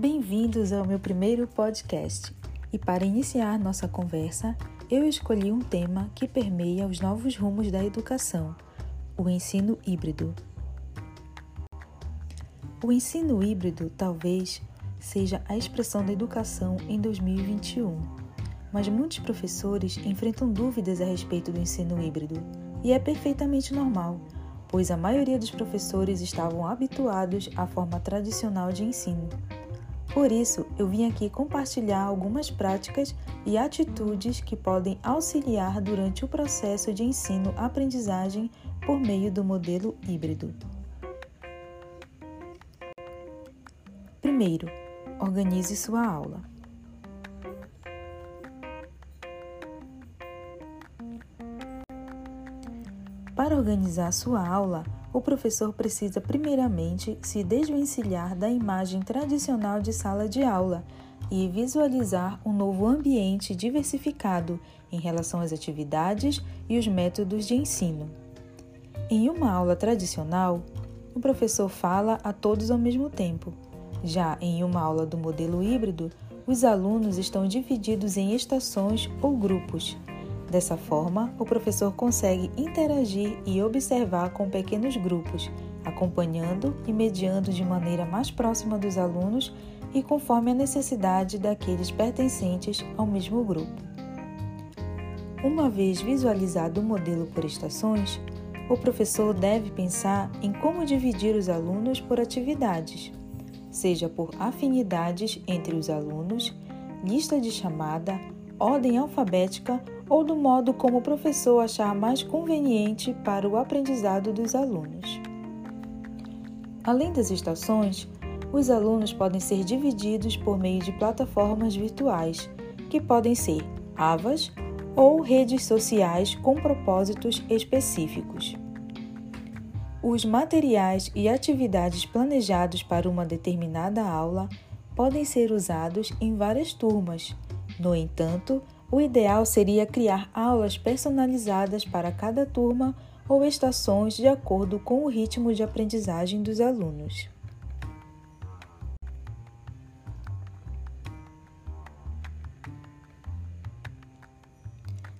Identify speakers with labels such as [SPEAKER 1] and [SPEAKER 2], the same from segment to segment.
[SPEAKER 1] Bem-vindos ao meu primeiro podcast. E para iniciar nossa conversa, eu escolhi um tema que permeia os novos rumos da educação: o ensino híbrido. O ensino híbrido talvez seja a expressão da educação em 2021, mas muitos professores enfrentam dúvidas a respeito do ensino híbrido, e é perfeitamente normal, pois a maioria dos professores estavam habituados à forma tradicional de ensino. Por isso, eu vim aqui compartilhar algumas práticas e atitudes que podem auxiliar durante o processo de ensino-aprendizagem por meio do modelo híbrido. Primeiro, organize sua aula. Para organizar sua aula, o professor precisa primeiramente se desvencilhar da imagem tradicional de sala de aula e visualizar um novo ambiente diversificado em relação às atividades e os métodos de ensino. Em uma aula tradicional, o professor fala a todos ao mesmo tempo. Já em uma aula do modelo híbrido, os alunos estão divididos em estações ou grupos Dessa forma, o professor consegue interagir e observar com pequenos grupos, acompanhando e mediando de maneira mais próxima dos alunos e conforme a necessidade daqueles pertencentes ao mesmo grupo. Uma vez visualizado o modelo por estações, o professor deve pensar em como dividir os alunos por atividades, seja por afinidades entre os alunos, lista de chamada, ordem alfabética ou do modo como o professor achar mais conveniente para o aprendizado dos alunos. Além das estações, os alunos podem ser divididos por meio de plataformas virtuais, que podem ser AVAs ou redes sociais com propósitos específicos. Os materiais e atividades planejados para uma determinada aula podem ser usados em várias turmas. No entanto, o ideal seria criar aulas personalizadas para cada turma ou estações de acordo com o ritmo de aprendizagem dos alunos.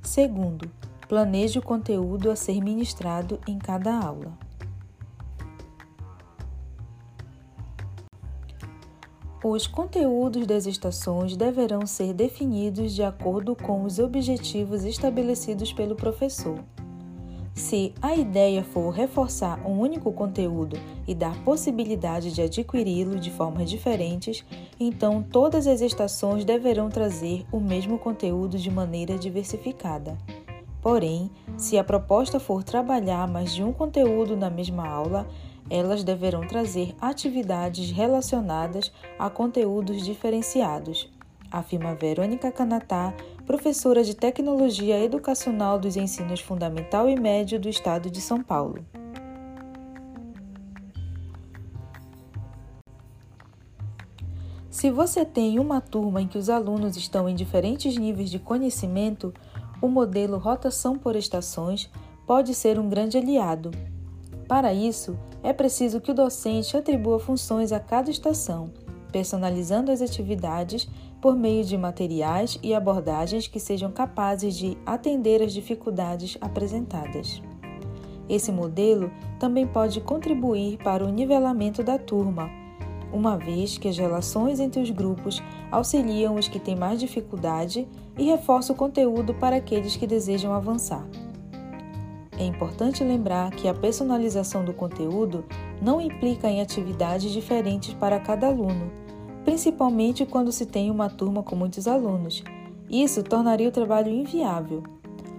[SPEAKER 1] Segundo, planeje o conteúdo a ser ministrado em cada aula. Os conteúdos das estações deverão ser definidos de acordo com os objetivos estabelecidos pelo professor. Se a ideia for reforçar um único conteúdo e dar possibilidade de adquiri-lo de formas diferentes, então todas as estações deverão trazer o mesmo conteúdo de maneira diversificada. Porém, se a proposta for trabalhar mais de um conteúdo na mesma aula, elas deverão trazer atividades relacionadas a conteúdos diferenciados, afirma Verônica Canatá, professora de Tecnologia Educacional dos Ensinos Fundamental e Médio do Estado de São Paulo. Se você tem uma turma em que os alunos estão em diferentes níveis de conhecimento, o modelo rotação por estações pode ser um grande aliado. Para isso, é preciso que o docente atribua funções a cada estação, personalizando as atividades por meio de materiais e abordagens que sejam capazes de atender às dificuldades apresentadas. Esse modelo também pode contribuir para o nivelamento da turma, uma vez que as relações entre os grupos auxiliam os que têm mais dificuldade e reforça o conteúdo para aqueles que desejam avançar. É importante lembrar que a personalização do conteúdo não implica em atividades diferentes para cada aluno, principalmente quando se tem uma turma com muitos alunos. Isso tornaria o trabalho inviável.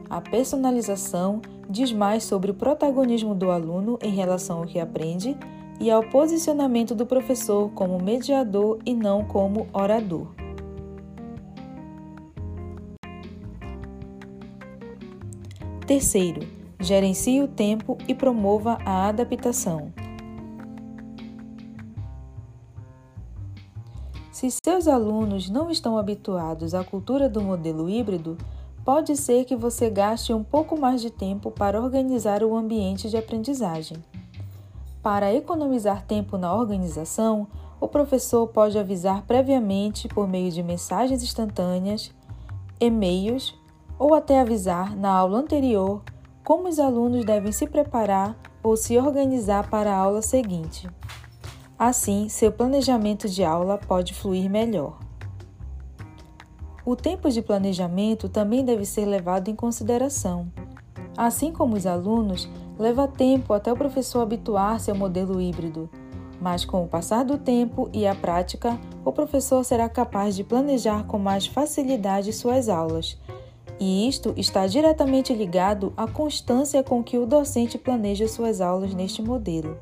[SPEAKER 1] A personalização diz mais sobre o protagonismo do aluno em relação ao que aprende e ao posicionamento do professor como mediador e não como orador. Terceiro, gerencie o tempo e promova a adaptação. Se seus alunos não estão habituados à cultura do modelo híbrido, pode ser que você gaste um pouco mais de tempo para organizar o ambiente de aprendizagem. Para economizar tempo na organização, o professor pode avisar previamente por meio de mensagens instantâneas, e-mails ou até avisar na aula anterior como os alunos devem se preparar ou se organizar para a aula seguinte. Assim, seu planejamento de aula pode fluir melhor. O tempo de planejamento também deve ser levado em consideração. Assim como os alunos, leva tempo até o professor habituar-se ao modelo híbrido, mas com o passar do tempo e a prática, o professor será capaz de planejar com mais facilidade suas aulas. E isto está diretamente ligado à constância com que o docente planeja suas aulas neste modelo.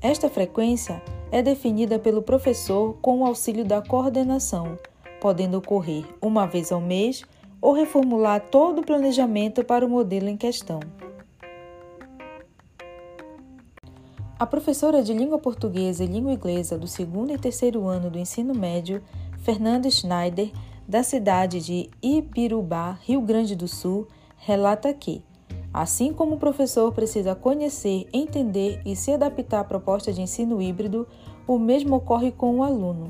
[SPEAKER 1] Esta frequência é definida pelo professor com o auxílio da coordenação, podendo ocorrer uma vez ao mês ou reformular todo o planejamento para o modelo em questão. A professora de língua portuguesa e língua inglesa do segundo e terceiro ano do ensino médio, Fernanda Schneider, da cidade de Ibirubá, Rio Grande do Sul, relata que, Assim como o professor precisa conhecer, entender e se adaptar à proposta de ensino híbrido, o mesmo ocorre com o aluno.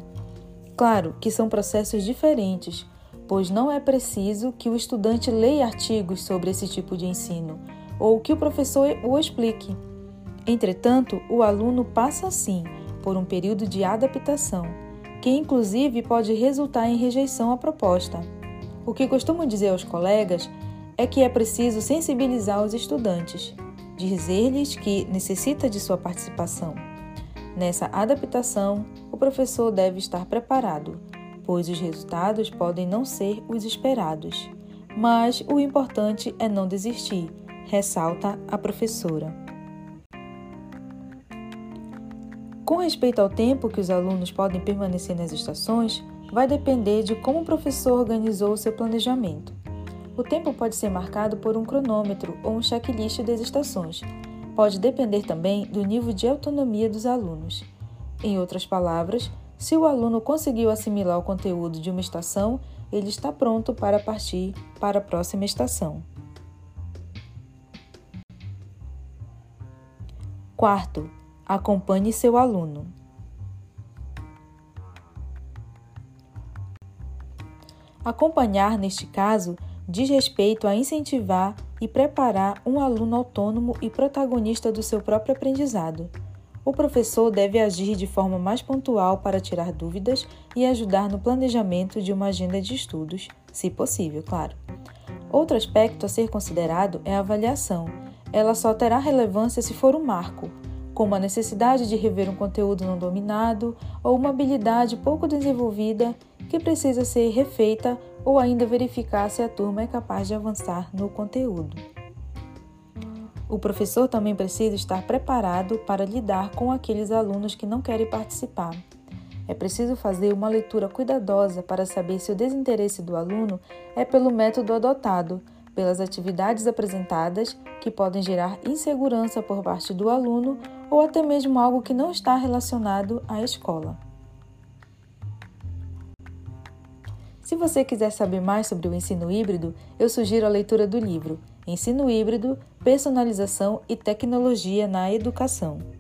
[SPEAKER 1] Claro que são processos diferentes, pois não é preciso que o estudante leia artigos sobre esse tipo de ensino ou que o professor o explique. Entretanto, o aluno passa sim por um período de adaptação, que inclusive pode resultar em rejeição à proposta. O que costumo dizer aos colegas é que é preciso sensibilizar os estudantes, dizer-lhes que necessita de sua participação. Nessa adaptação, o professor deve estar preparado, pois os resultados podem não ser os esperados. Mas o importante é não desistir, ressalta a professora. Com respeito ao tempo que os alunos podem permanecer nas estações, vai depender de como o professor organizou o seu planejamento. O tempo pode ser marcado por um cronômetro ou um checklist das estações. Pode depender também do nível de autonomia dos alunos. Em outras palavras, se o aluno conseguiu assimilar o conteúdo de uma estação, ele está pronto para partir para a próxima estação. Quarto, acompanhe seu aluno. Acompanhar, neste caso, diz respeito a incentivar e preparar um aluno autônomo e protagonista do seu próprio aprendizado. O professor deve agir de forma mais pontual para tirar dúvidas e ajudar no planejamento de uma agenda de estudos, se possível, claro. Outro aspecto a ser considerado é a avaliação. Ela só terá relevância se for um marco, como a necessidade de rever um conteúdo não dominado ou uma habilidade pouco desenvolvida que precisa ser refeita ou ainda verificar se a turma é capaz de avançar no conteúdo. O professor também precisa estar preparado para lidar com aqueles alunos que não querem participar. É preciso fazer uma leitura cuidadosa para saber se o desinteresse do aluno é pelo método adotado, pelas atividades apresentadas, que podem gerar insegurança por parte do aluno ou até mesmo algo que não está relacionado à escola. Se você quiser saber mais sobre o ensino híbrido, eu sugiro a leitura do livro Ensino Híbrido, Personalização e Tecnologia na Educação.